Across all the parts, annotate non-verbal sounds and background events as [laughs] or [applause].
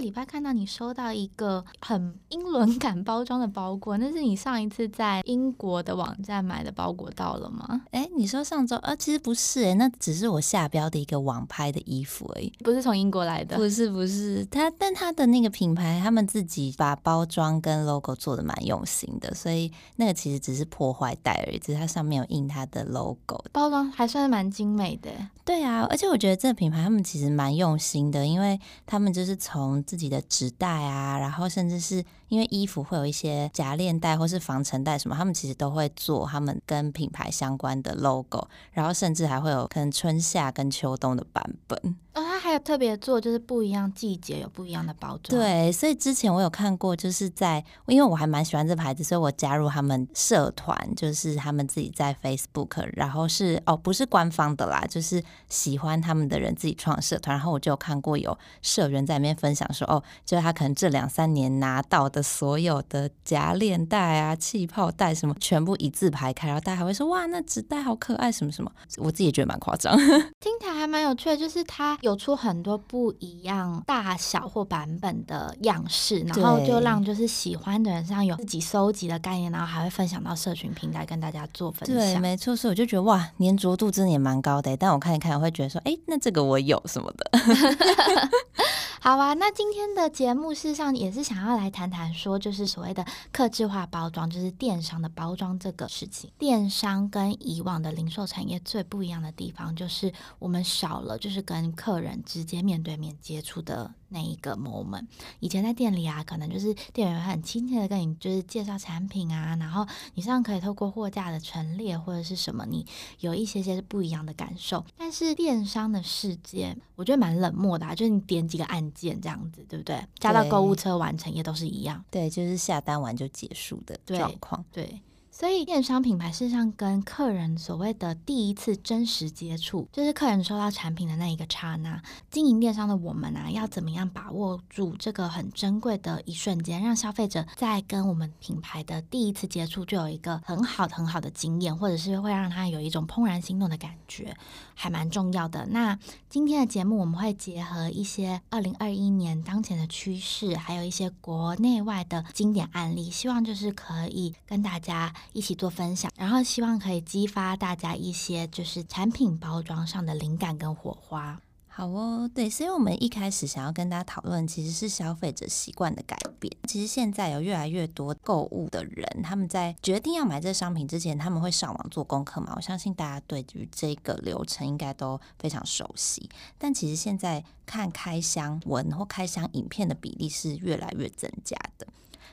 礼拜看到你收到一个很英伦感包装的包裹，那是你上一次在英国的网站买的包裹到了吗？哎，你说上周？呃，其实不是，哎，那只是我下标的一个网拍的衣服而已，不是从英国来的。不是，不是，他，但他的那个品牌，他们自己把包装跟 logo 做的蛮用心的，所以那个其实只是破坏袋而已，只是它上面有印它的 logo，包装还算是蛮精美的。对啊，而且我觉得这个品牌他们其实蛮用心的，因为他们就是从自己的纸袋啊，然后甚至是因为衣服会有一些夹链袋或是防尘袋什么，他们其实都会做他们跟品牌相关的 logo，然后甚至还会有可能春夏跟秋冬的版本。还有特别做，就是不一样季节有不一样的包装。对，所以之前我有看过，就是在因为我还蛮喜欢这牌子，所以我加入他们社团，就是他们自己在 Facebook，然后是哦不是官方的啦，就是喜欢他们的人自己创社团，然后我就有看过有社员在里面分享说，哦，就是他可能这两三年拿到的所有的夹链袋啊、气泡袋什么，全部一字排开，然后大家还会说哇，那纸袋好可爱什么什么，我自己也觉得蛮夸张，[laughs] 听起来还蛮有趣的，就是他。有出很多不一样大小或版本的样式，然后就让就是喜欢的人身上有自己收集的概念，然后还会分享到社群平台跟大家做分享。对，没错，所以我就觉得哇，粘着度真的也蛮高的。但我看一看，我会觉得说，哎，那这个我有什么的。[laughs] 好啊，那今天的节目事实上也是想要来谈谈说，就是所谓的客制化包装，就是电商的包装这个事情。电商跟以往的零售产业最不一样的地方，就是我们少了就是跟客人直接面对面接触的。那一个 moment，以前在店里啊，可能就是店员会很亲切的跟你就是介绍产品啊，然后你这样可以透过货架的陈列或者是什么，你有一些些是不一样的感受。但是电商的世界，我觉得蛮冷漠的啊，就是你点几个按键这样子，对不对？加到购物车完成也都是一样，对，就是下单完就结束的状况，对。对所以，电商品牌事实上跟客人所谓的第一次真实接触，就是客人收到产品的那一个刹那。经营电商的我们啊，要怎么样把握住这个很珍贵的一瞬间，让消费者在跟我们品牌的第一次接触就有一个很好很好的经验，或者是会让他有一种怦然心动的感觉，还蛮重要的。那今天的节目我们会结合一些二零二一年当前的趋势，还有一些国内外的经典案例，希望就是可以跟大家。一起做分享，然后希望可以激发大家一些就是产品包装上的灵感跟火花。好哦，对，所以我们一开始想要跟大家讨论，其实是消费者习惯的改变。其实现在有越来越多购物的人，他们在决定要买这商品之前，他们会上网做功课嘛。我相信大家对于这个流程应该都非常熟悉。但其实现在看开箱文或开箱影片的比例是越来越增加的。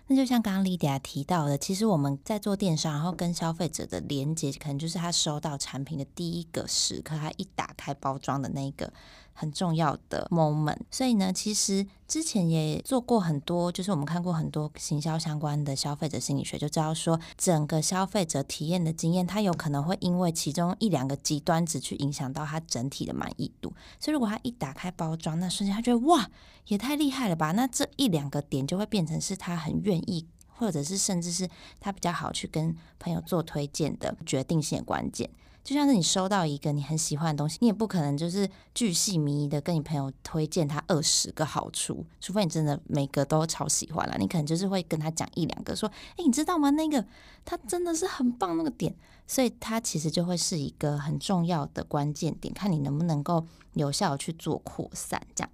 那就像刚刚 Lydia 提到的，其实我们在做电商，然后跟消费者的连接，可能就是他收到产品的第一个时刻，他一打开包装的那个很重要的 moment。所以呢，其实之前也做过很多，就是我们看过很多行销相关的消费者心理学，就知道说，整个消费者体验的经验，它有可能会因为其中一两个极端值去影响到他整体的满意度。所以如果他一打开包装，那瞬间他觉得哇，也太厉害了吧！那这一两个点就会变成是他很愿意，或者是甚至是他比较好去跟朋友做推荐的决定性关键。就像是你收到一个你很喜欢的东西，你也不可能就是巨细靡遗的跟你朋友推荐他二十个好处，除非你真的每个都超喜欢了，你可能就是会跟他讲一两个，说，诶，你知道吗？那个他真的是很棒那个点，所以他其实就会是一个很重要的关键点，看你能不能够有效去做扩散，这样。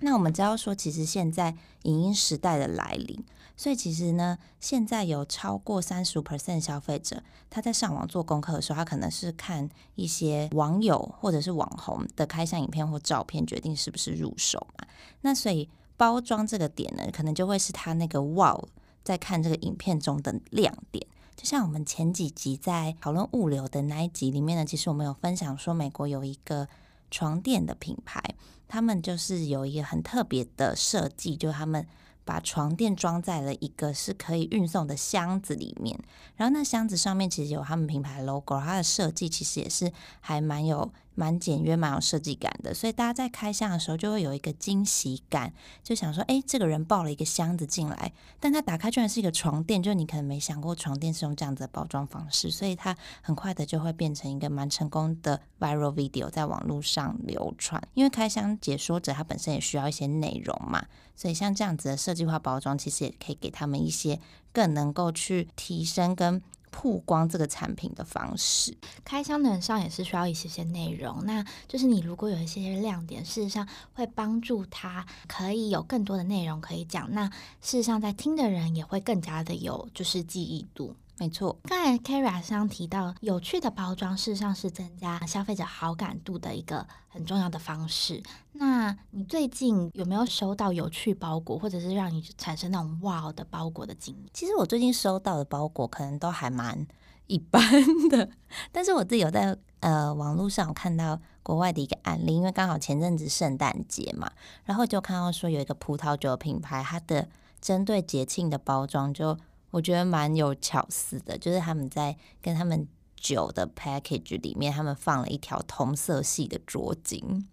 那我们只要说，其实现在影音时代的来临，所以其实呢，现在有超过三十五 percent 消费者，他在上网做功课的时候，他可能是看一些网友或者是网红的开箱影片或照片，决定是不是入手嘛。那所以包装这个点呢，可能就会是他那个 wow，在看这个影片中的亮点。就像我们前几集在讨论物流的那一集里面呢，其实我们有分享说，美国有一个床垫的品牌。他们就是有一个很特别的设计，就他们把床垫装在了一个是可以运送的箱子里面，然后那箱子上面其实有他们品牌 logo，它的设计其实也是还蛮有。蛮简约，蛮有设计感的，所以大家在开箱的时候就会有一个惊喜感，就想说，哎，这个人抱了一个箱子进来，但他打开居然是一个床垫，就你可能没想过床垫是用这样子的包装方式，所以它很快的就会变成一个蛮成功的 viral video 在网络上流传。因为开箱解说者他本身也需要一些内容嘛，所以像这样子的设计化包装，其实也可以给他们一些更能够去提升跟。曝光这个产品的方式，开箱的人上也是需要一些些内容。那就是你如果有一些亮点，事实上会帮助他可以有更多的内容可以讲。那事实上在听的人也会更加的有就是记忆度。没错，刚才 Kara 上提到有趣的包装，事实上是增加消费者好感度的一个很重要的方式。那你最近有没有收到有趣包裹，或者是让你产生那种哇的包裹的经历？其实我最近收到的包裹可能都还蛮一般的，[laughs] 但是我自己有在呃网络上看到国外的一个案例，因为刚好前阵子圣诞节嘛，然后就看到说有一个葡萄酒品牌，它的针对节庆的包装就。我觉得蛮有巧思的，就是他们在跟他们酒的 package 里面，他们放了一条同色系的桌巾，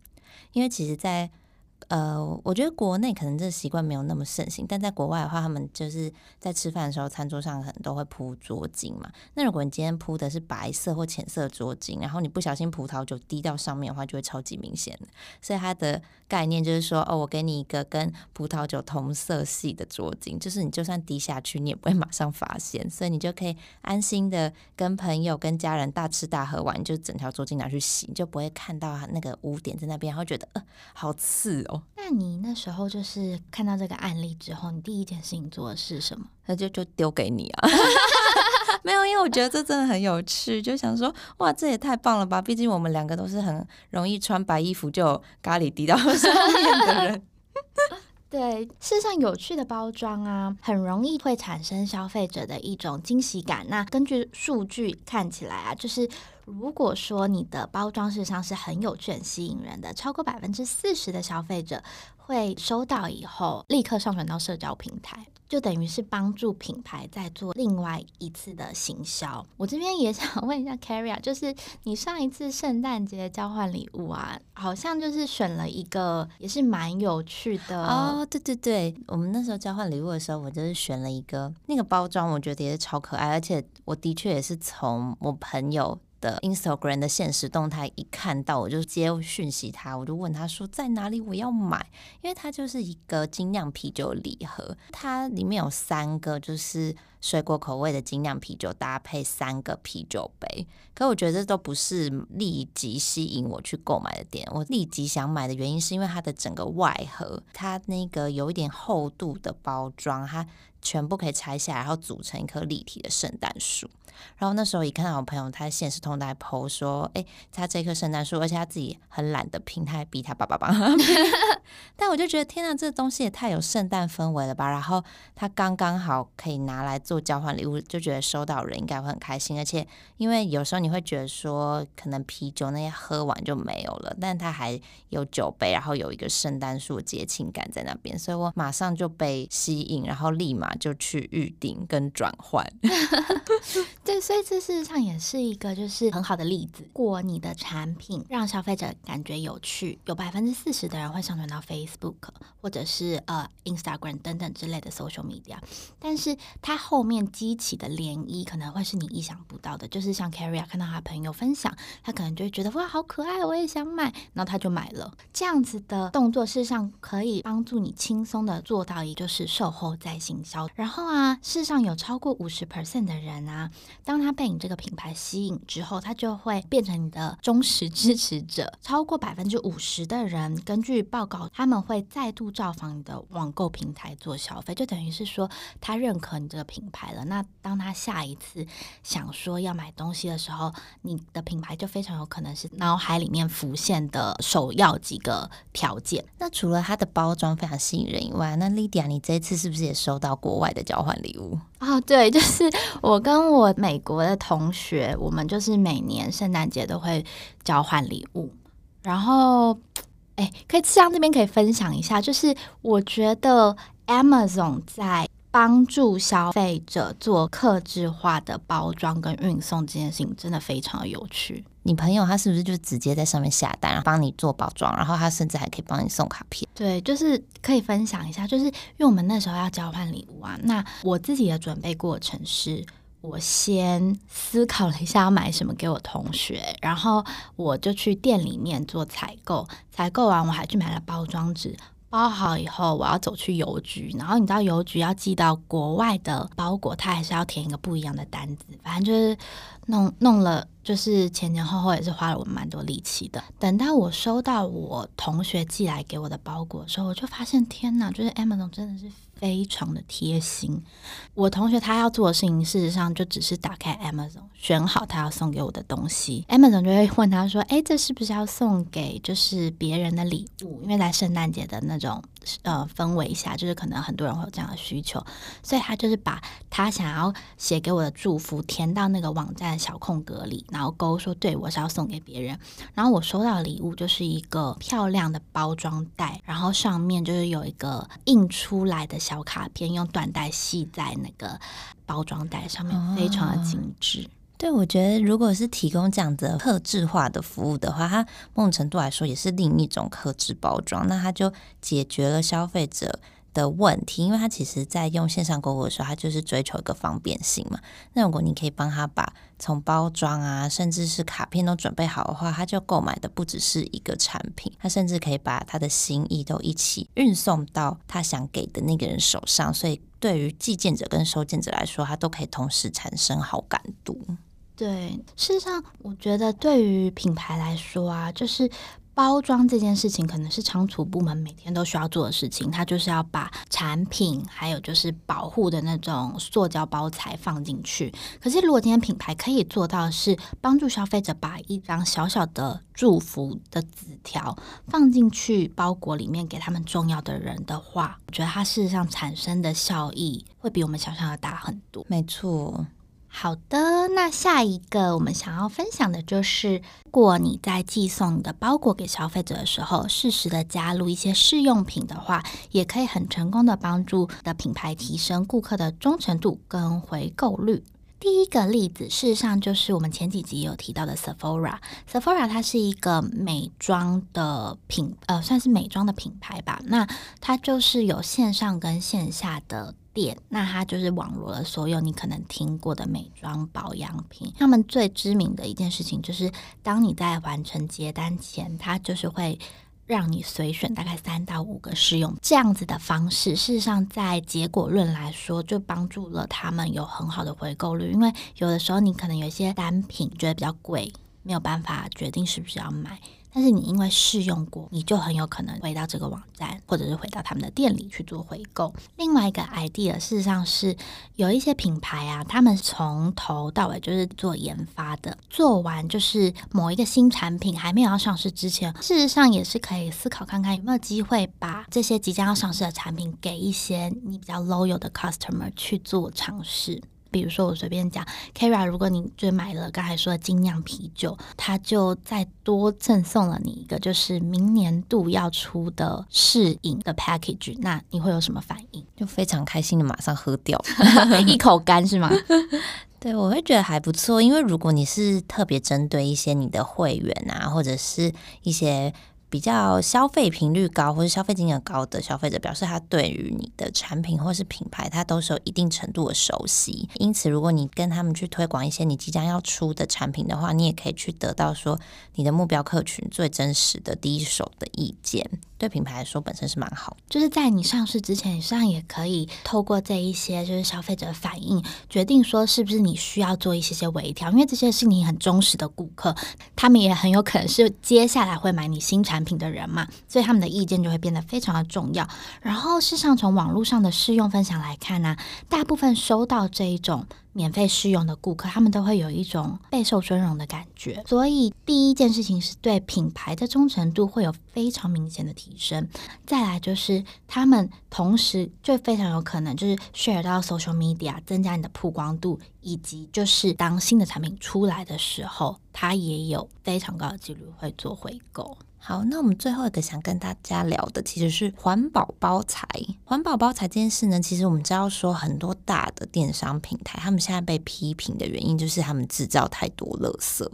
因为其实，在呃，我觉得国内可能这习惯没有那么盛行，但在国外的话，他们就是在吃饭的时候，餐桌上可能都会铺桌巾嘛。那如果你今天铺的是白色或浅色桌巾，然后你不小心葡萄酒滴到上面的话，就会超级明显的。所以它的概念就是说，哦，我给你一个跟葡萄酒同色系的桌巾，就是你就算滴下去，你也不会马上发现，所以你就可以安心的跟朋友、跟家人大吃大喝完，就整条桌巾拿去洗，你就不会看到那个污点在那边，然后觉得呃好刺哦。那你那时候就是看到这个案例之后，你第一件事情做的是什么？那就就丢给你啊，[laughs] [laughs] 没有，因为我觉得这真的很有趣，就想说哇，这也太棒了吧！毕竟我们两个都是很容易穿白衣服就咖喱滴到 [laughs] 上面的人。[laughs] 对，事实上有趣的包装啊，很容易会产生消费者的一种惊喜感。那根据数据看起来啊，就是。如果说你的包装事实上是很有趣、吸引人的，超过百分之四十的消费者会收到以后立刻上传到社交平台，就等于是帮助品牌在做另外一次的行销。我这边也想 [laughs] 问一下 Carrie 啊就是你上一次圣诞节交换礼物啊，好像就是选了一个也是蛮有趣的哦。对对对，我们那时候交换礼物的时候，我就是选了一个那个包装，我觉得也是超可爱，而且我的确也是从我朋友。的 Instagram 的现实动态一看到，我就接讯息他，我就问他说在哪里我要买，因为它就是一个精酿啤酒礼盒，它里面有三个就是水果口味的精酿啤酒搭配三个啤酒杯，可我觉得这都不是立即吸引我去购买的点，我立即想买的原因是因为它的整个外盒，它那个有一点厚度的包装，它全部可以拆下来，然后组成一棵立体的圣诞树。然后那时候一看到我朋友，他的限时动态 po 说：“哎，他这棵圣诞树，而且他自己很懒得拼，他还逼他爸爸帮他拼。” [laughs] [laughs] 但我就觉得天哪，这东西也太有圣诞氛围了吧！然后他刚刚好可以拿来做交换礼物，就觉得收到人应该会很开心。而且因为有时候你会觉得说，可能啤酒那些喝完就没有了，但他还有酒杯，然后有一个圣诞树节庆感在那边，所以我马上就被吸引，然后立马就去预定跟转换。[laughs] 对，所以这事实上也是一个就是很好的例子。如果你的产品让消费者感觉有趣，有百分之四十的人会上传到 Facebook 或者是呃 Instagram 等等之类的 social media，但是它后后面激起的涟漪可能会是你意想不到的。就是像 Caria 看到他朋友分享，他可能就会觉得哇好可爱，我也想买，然后他就买了。这样子的动作事实上可以帮助你轻松的做到，也就是售后再行销。然后啊，事实上有超过五十 percent 的人啊。当他被你这个品牌吸引之后，他就会变成你的忠实支持者。超过百分之五十的人，根据报告，他们会再度造访你的网购平台做消费，就等于是说他认可你这个品牌了。那当他下一次想说要买东西的时候，你的品牌就非常有可能是脑海里面浮现的首要几个条件。那除了它的包装非常吸引人以外，那 Lydia，你这次是不是也收到国外的交换礼物？啊、哦，对，就是我跟我美国的同学，我们就是每年圣诞节都会交换礼物。然后，哎，可以这样这边可以分享一下，就是我觉得 Amazon 在帮助消费者做客制化的包装跟运送这件事情，真的非常的有趣。你朋友他是不是就直接在上面下单，帮你做包装，然后他甚至还可以帮你送卡片？对，就是可以分享一下，就是因为我们那时候要交换礼物啊。那我自己的准备过程是，我先思考了一下要买什么给我同学，然后我就去店里面做采购，采购完我还去买了包装纸。包好以后，我要走去邮局，然后你知道邮局要寄到国外的包裹，它还是要填一个不一样的单子，反正就是弄弄了，就是前前后后也是花了我蛮多力气的。等到我收到我同学寄来给我的包裹的时候，我就发现天哪，就是 Amazon 真的是。非常的贴心，我同学他要做的事情，事实上就只是打开 Amazon，选好他要送给我的东西，Amazon 就会问他说：“哎，这是不是要送给就是别人的礼物？因为在圣诞节的那种呃氛围下，就是可能很多人会有这样的需求，所以他就是把他想要写给我的祝福填到那个网站的小空格里，然后勾说对我是要送给别人。然后我收到的礼物就是一个漂亮的包装袋，然后上面就是有一个印出来的小。小卡片用缎带系在那个包装袋上面，非常的精致。哦，对，我觉得如果是提供这样的客制化的服务的话，它某种程度来说也是另一种客制包装。那它就解决了消费者的问题，因为他其实在用线上购物的时候，他就是追求一个方便性嘛。那如果你可以帮他把从包装啊，甚至是卡片都准备好的话，他就购买的不只是一个产品，他甚至可以把他的心意都一起运送到他想给的那个人手上。所以对于寄件者跟收件者来说，他都可以同时产生好感度。对，事实上，我觉得对于品牌来说啊，就是。包装这件事情可能是仓储部门每天都需要做的事情，它就是要把产品还有就是保护的那种塑胶包材放进去。可是如果今天品牌可以做到是帮助消费者把一张小小的祝福的纸条放进去包裹里面给他们重要的人的话，我觉得它事实上产生的效益会比我们想象的大很多。没错。好的，那下一个我们想要分享的就是，如果你在寄送你的包裹给消费者的时候，适时的加入一些试用品的话，也可以很成功的帮助的品牌提升顾客的忠诚度跟回购率。第一个例子，事实上就是我们前几集有提到的 Sephora。Sephora 它是一个美妆的品，呃，算是美妆的品牌吧。那它就是有线上跟线下的店，那它就是网罗了所有你可能听过的美妆保养品。他们最知名的一件事情就是，当你在完成结单前，它就是会。让你随选大概三到五个试用，这样子的方式，事实上在结果论来说，就帮助了他们有很好的回购率。因为有的时候你可能有一些单品觉得比较贵，没有办法决定是不是要买。但是你因为试用过，你就很有可能回到这个网站，或者是回到他们的店里去做回购。另外一个 idea，事实上是有一些品牌啊，他们从头到尾就是做研发的，做完就是某一个新产品还没有要上市之前，事实上也是可以思考看看有没有机会把这些即将要上市的产品给一些你比较 loyal 的 customer 去做尝试。比如说，我随便讲，Kara，如果你就买了刚才说的精酿啤酒，它就再多赠送了你一个，就是明年度要出的试饮的 package，那你会有什么反应？就非常开心的马上喝掉，[laughs] 一口干是吗？[laughs] 对，我会觉得还不错，因为如果你是特别针对一些你的会员啊，或者是一些。比较消费频率高或者消费金额高的消费者，表示他对于你的产品或是品牌，他都是有一定程度的熟悉。因此，如果你跟他们去推广一些你即将要出的产品的话，你也可以去得到说你的目标客群最真实的第一手的意见。对品牌来说，本身是蛮好。就是在你上市之前，你实际上也可以透过这一些就是消费者反应，决定说是不是你需要做一些些微调。因为这些是你很忠实的顾客，他们也很有可能是接下来会买你新产品的人嘛，所以他们的意见就会变得非常的重要。然后，事实上从网络上的试用分享来看呢、大部分收到这一种免费试用的顾客，他们都会有一种备受尊荣的感觉。所以第一件事情是对品牌的忠诚度会有非常明显的提升。再来就是他们同时就非常有可能就是 share 到 social media，增加你的曝光度，以及就是当新的产品出来的时候，它也有非常高的几率会做回购。好，那我们最后的想跟大家聊的其实是环保包材。环保包材这件事呢，其实我们知道说很多大的电商平台，他们现在被批评的原因就是他们制造太多垃圾。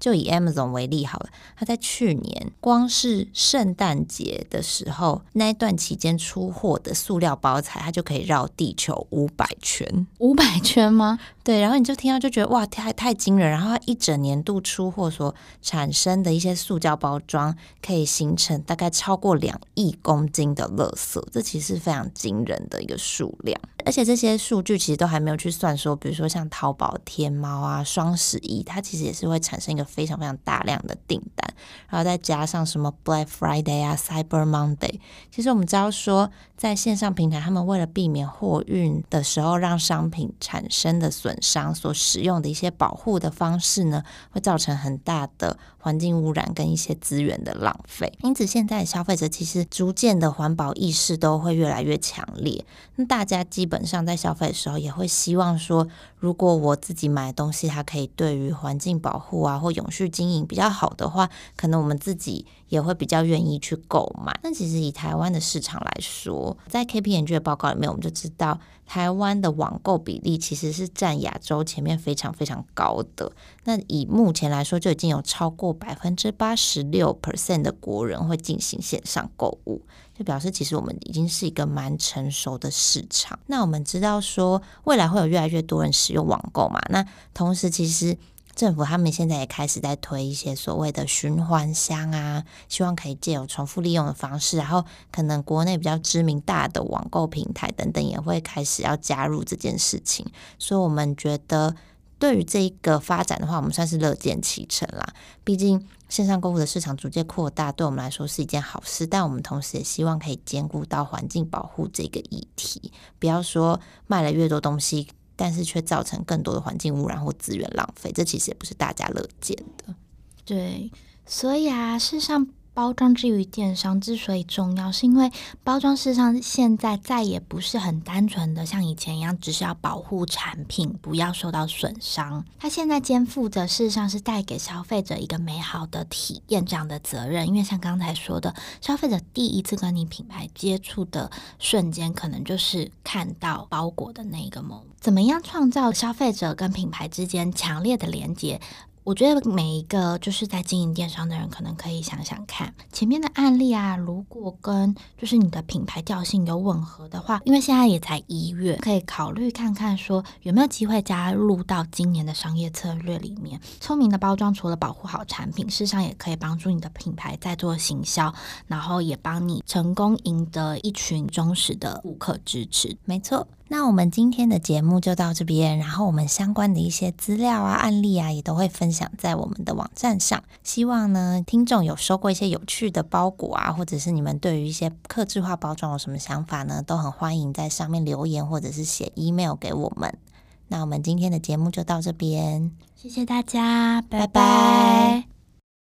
就以 Amazon 为例好了，它在去年光是圣诞节的时候那一段期间出货的塑料包材，它就可以绕地球五百圈。五百圈吗？对，然后你就听到就觉得哇，太太惊人。然后它一整年度出货所产生的一些塑胶包装，可以形成大概超过两亿公斤的垃圾，这其实是非常惊人的一个数量。而且这些数据其实都还没有去算说，比如说像淘宝、天猫啊、双十一，它其实也是会产生一个非常非常大量的订单，然后再加上什么 Black Friday 啊、Cyber Monday，其实我们知道说，在线上平台，他们为了避免货运的时候让商品产生的损商，所使用的一些保护的方式呢，会造成很大的环境污染跟一些资源的浪费。因此，现在消费者其实逐渐的环保意识都会越来越强烈。那大家基本上在消费的时候，也会希望说，如果我自己买东西，它可以对于环境保护啊，或永续经营比较好的话，可能我们自己也会比较愿意去购买。那其实以台湾的市场来说，在 KPMG 的报告里面，我们就知道台湾的网购比例其实是占亚洲前面非常非常高的。那以目前来说，就已经有超过百分之八十六 percent 的国人会进行线上购物。就表示其实我们已经是一个蛮成熟的市场。那我们知道说未来会有越来越多人使用网购嘛？那同时其实政府他们现在也开始在推一些所谓的循环箱啊，希望可以借由重复利用的方式，然后可能国内比较知名大的网购平台等等也会开始要加入这件事情。所以我们觉得。对于这一个发展的话，我们算是乐见其成啦。毕竟线上购物的市场逐渐扩大，对我们来说是一件好事。但我们同时也希望可以兼顾到环境保护这个议题，不要说卖了越多东西，但是却造成更多的环境污染或资源浪费，这其实也不是大家乐见的。对，所以啊，事实上。包装之于电商之所以重要，是因为包装事实上现在再也不是很单纯的像以前一样，只是要保护产品不要受到损伤。它现在肩负着事实上是带给消费者一个美好的体验这样的责任。因为像刚才说的，消费者第一次跟你品牌接触的瞬间，可能就是看到包裹的那个 moment。怎么样创造消费者跟品牌之间强烈的连接？我觉得每一个就是在经营电商的人，可能可以想想看前面的案例啊，如果跟就是你的品牌调性有吻合的话，因为现在也才一月，可以考虑看看说有没有机会加入到今年的商业策略里面。聪明的包装除了保护好产品，事实上也可以帮助你的品牌在做行销，然后也帮你成功赢得一群忠实的顾客支持。没错。那我们今天的节目就到这边，然后我们相关的一些资料啊、案例啊，也都会分享在我们的网站上。希望呢，听众有收过一些有趣的包裹啊，或者是你们对于一些客制化包装有什么想法呢，都很欢迎在上面留言，或者是写 email 给我们。那我们今天的节目就到这边，谢谢大家，拜拜。拜拜。